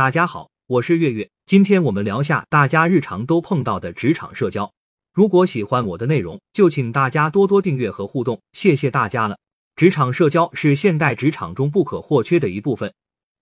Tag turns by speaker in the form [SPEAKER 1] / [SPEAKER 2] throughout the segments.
[SPEAKER 1] 大家好，我是月月，今天我们聊下大家日常都碰到的职场社交。如果喜欢我的内容，就请大家多多订阅和互动，谢谢大家了。职场社交是现代职场中不可或缺的一部分，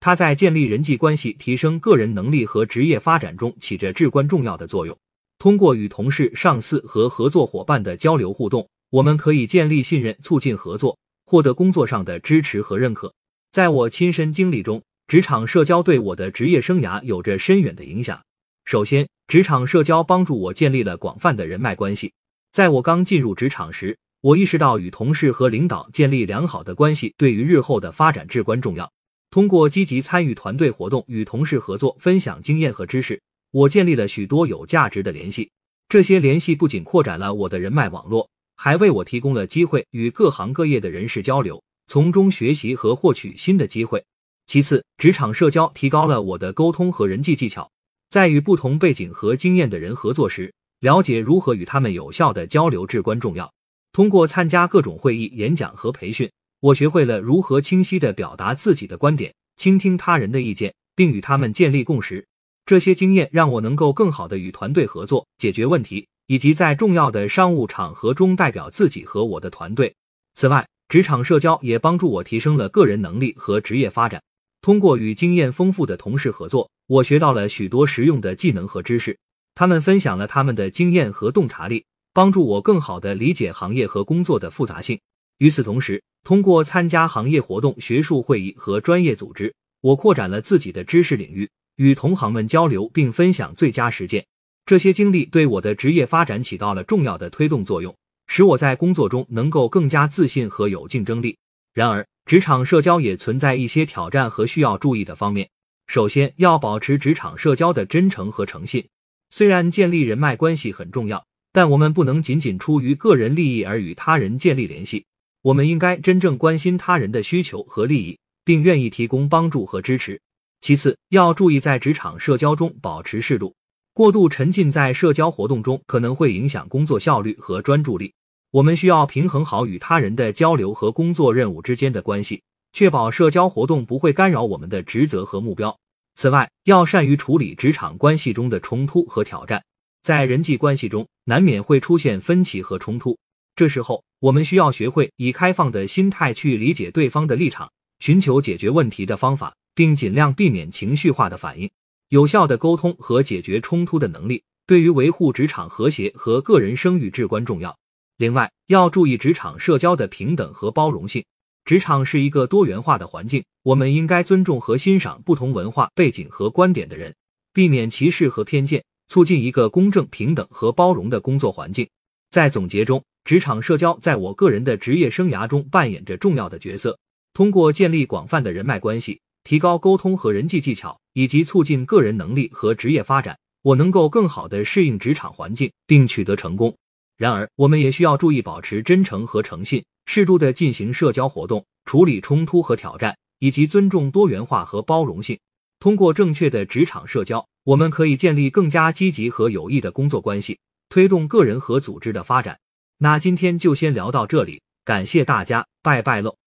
[SPEAKER 1] 它在建立人际关系、提升个人能力和职业发展中起着至关重要的作用。通过与同事、上司和合作伙伴的交流互动，我们可以建立信任，促进合作，获得工作上的支持和认可。在我亲身经历中，职场社交对我的职业生涯有着深远的影响。首先，职场社交帮助我建立了广泛的人脉关系。在我刚进入职场时，我意识到与同事和领导建立良好的关系对于日后的发展至关重要。通过积极参与团队活动，与同事合作，分享经验和知识，我建立了许多有价值的联系。这些联系不仅扩展了我的人脉网络，还为我提供了机会与各行各业的人士交流，从中学习和获取新的机会。其次，职场社交提高了我的沟通和人际技巧。在与不同背景和经验的人合作时，了解如何与他们有效的交流至关重要。通过参加各种会议、演讲和培训，我学会了如何清晰地表达自己的观点，倾听他人的意见，并与他们建立共识。这些经验让我能够更好地与团队合作、解决问题，以及在重要的商务场合中代表自己和我的团队。此外，职场社交也帮助我提升了个人能力和职业发展。通过与经验丰富的同事合作，我学到了许多实用的技能和知识。他们分享了他们的经验和洞察力，帮助我更好地理解行业和工作的复杂性。与此同时，通过参加行业活动、学术会议和专业组织，我扩展了自己的知识领域，与同行们交流并分享最佳实践。这些经历对我的职业发展起到了重要的推动作用，使我在工作中能够更加自信和有竞争力。然而，职场社交也存在一些挑战和需要注意的方面。首先，要保持职场社交的真诚和诚信。虽然建立人脉关系很重要，但我们不能仅仅出于个人利益而与他人建立联系。我们应该真正关心他人的需求和利益，并愿意提供帮助和支持。其次，要注意在职场社交中保持适度。过度沉浸在社交活动中，可能会影响工作效率和专注力。我们需要平衡好与他人的交流和工作任务之间的关系，确保社交活动不会干扰我们的职责和目标。此外，要善于处理职场关系中的冲突和挑战。在人际关系中，难免会出现分歧和冲突，这时候我们需要学会以开放的心态去理解对方的立场，寻求解决问题的方法，并尽量避免情绪化的反应。有效的沟通和解决冲突的能力，对于维护职场和谐和个人声誉至关重要。另外，要注意职场社交的平等和包容性。职场是一个多元化的环境，我们应该尊重和欣赏不同文化背景和观点的人，避免歧视和偏见，促进一个公正、平等和包容的工作环境。在总结中，职场社交在我个人的职业生涯中扮演着重要的角色。通过建立广泛的人脉关系，提高沟通和人际技巧，以及促进个人能力和职业发展，我能够更好地适应职场环境，并取得成功。然而，我们也需要注意保持真诚和诚信，适度的进行社交活动，处理冲突和挑战，以及尊重多元化和包容性。通过正确的职场社交，我们可以建立更加积极和有益的工作关系，推动个人和组织的发展。那今天就先聊到这里，感谢大家，拜拜喽。